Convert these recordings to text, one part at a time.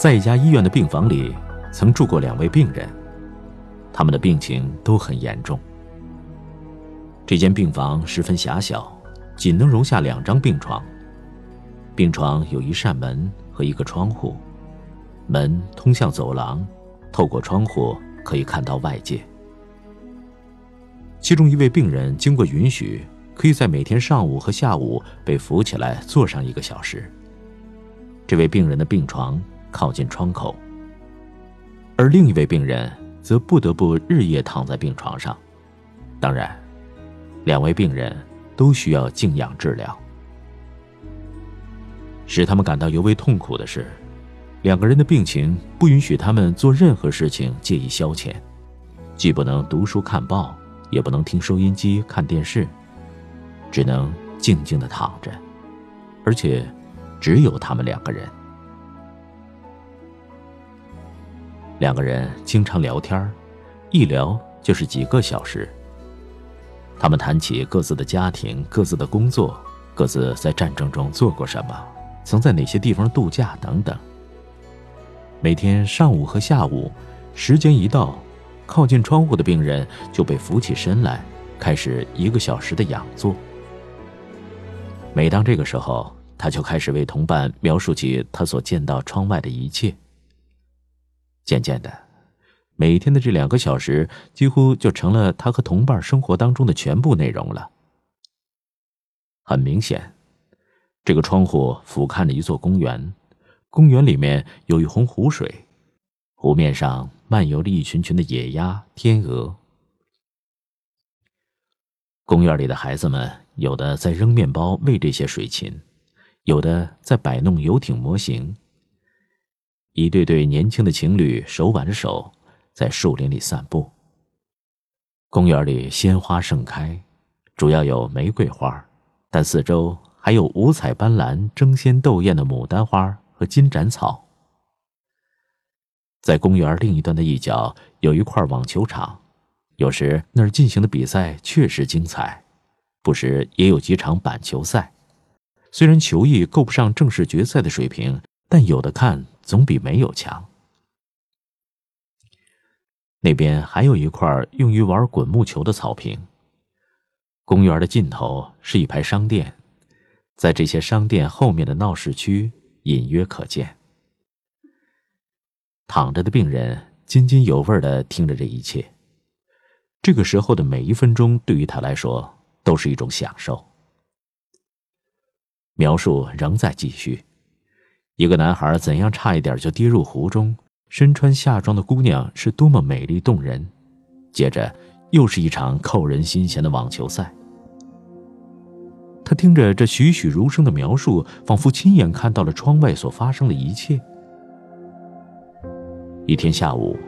在一家医院的病房里，曾住过两位病人，他们的病情都很严重。这间病房十分狭小，仅能容下两张病床。病床有一扇门和一个窗户，门通向走廊，透过窗户可以看到外界。其中一位病人经过允许，可以在每天上午和下午被扶起来坐上一个小时。这位病人的病床。靠近窗口，而另一位病人则不得不日夜躺在病床上。当然，两位病人都需要静养治疗。使他们感到尤为痛苦的是，两个人的病情不允许他们做任何事情借以消遣，既不能读书看报，也不能听收音机看电视，只能静静的躺着，而且只有他们两个人。两个人经常聊天一聊就是几个小时。他们谈起各自的家庭、各自的工作、各自在战争中做过什么、曾在哪些地方度假等等。每天上午和下午，时间一到，靠近窗户的病人就被扶起身来，开始一个小时的仰坐。每当这个时候，他就开始为同伴描述起他所见到窗外的一切。渐渐的，每天的这两个小时几乎就成了他和同伴生活当中的全部内容了。很明显，这个窗户俯瞰着一座公园，公园里面有一泓湖水，湖面上漫游着一群群的野鸭、天鹅。公园里的孩子们，有的在扔面包喂这些水禽，有的在摆弄游艇模型。一对对年轻的情侣手挽着手，在树林里散步。公园里鲜花盛开，主要有玫瑰花，但四周还有五彩斑斓、争先斗艳的牡丹花和金盏草。在公园另一端的一角有一块网球场，有时那儿进行的比赛确实精彩，不时也有几场板球赛。虽然球艺够不上正式决赛的水平，但有的看。总比没有强。那边还有一块用于玩滚木球的草坪。公园的尽头是一排商店，在这些商店后面的闹市区隐约可见。躺着的病人津津有味的听着这一切，这个时候的每一分钟对于他来说都是一种享受。描述仍在继续。一个男孩怎样差一点就跌入湖中？身穿夏装的姑娘是多么美丽动人。接着，又是一场扣人心弦的网球赛。他听着这栩栩如生的描述，仿佛亲眼看到了窗外所发生的一切。一天下午，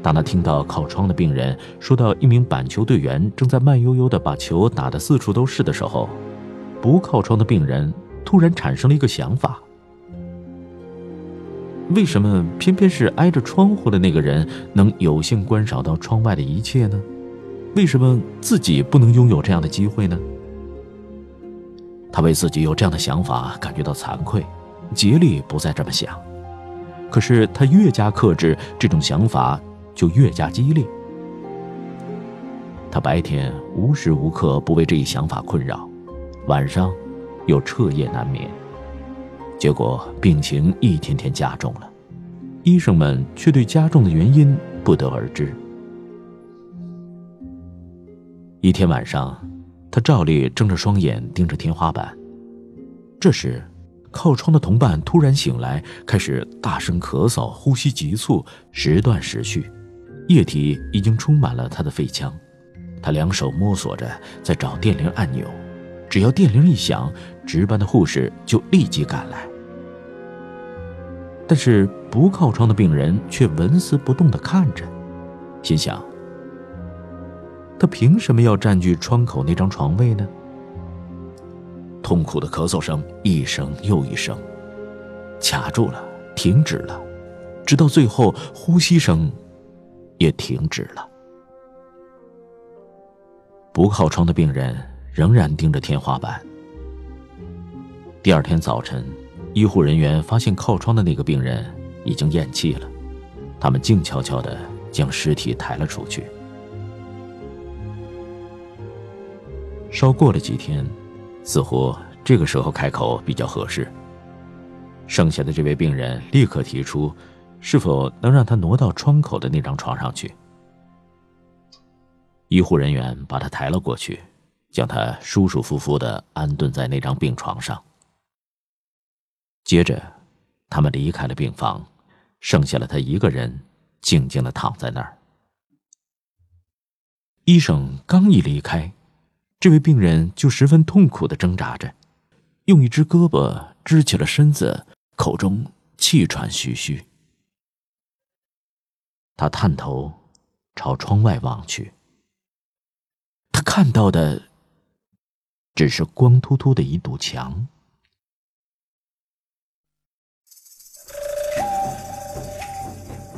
当他听到靠窗的病人说到一名板球队员正在慢悠悠地把球打得四处都是的时候，不靠窗的病人突然产生了一个想法。为什么偏偏是挨着窗户的那个人能有幸观赏到窗外的一切呢？为什么自己不能拥有这样的机会呢？他为自己有这样的想法感觉到惭愧，竭力不再这么想。可是他越加克制，这种想法就越加激烈。他白天无时无刻不为这一想法困扰，晚上又彻夜难眠。结果病情一天天加重了，医生们却对加重的原因不得而知。一天晚上，他照例睁着双眼盯着天花板。这时，靠窗的同伴突然醒来，开始大声咳嗽，呼吸急促，时断时续，液体已经充满了他的肺腔。他两手摸索着在找电铃按钮，只要电铃一响，值班的护士就立即赶来。但是不靠窗的病人却纹丝不动地看着，心想：他凭什么要占据窗口那张床位呢？痛苦的咳嗽声一声又一声，卡住了，停止了，直到最后呼吸声也停止了。不靠窗的病人仍然盯着天花板。第二天早晨。医护人员发现靠窗的那个病人已经咽气了，他们静悄悄地将尸体抬了出去。稍过了几天，似乎这个时候开口比较合适。剩下的这位病人立刻提出，是否能让他挪到窗口的那张床上去。医护人员把他抬了过去，将他舒舒服服的安顿在那张病床上。接着，他们离开了病房，剩下了他一个人，静静的躺在那儿。医生刚一离开。这位病人就十分痛苦的挣扎着，用一只胳膊支起了身子，口中气喘吁吁。他探头朝窗外望去，他看到的只是光秃秃的一堵墙。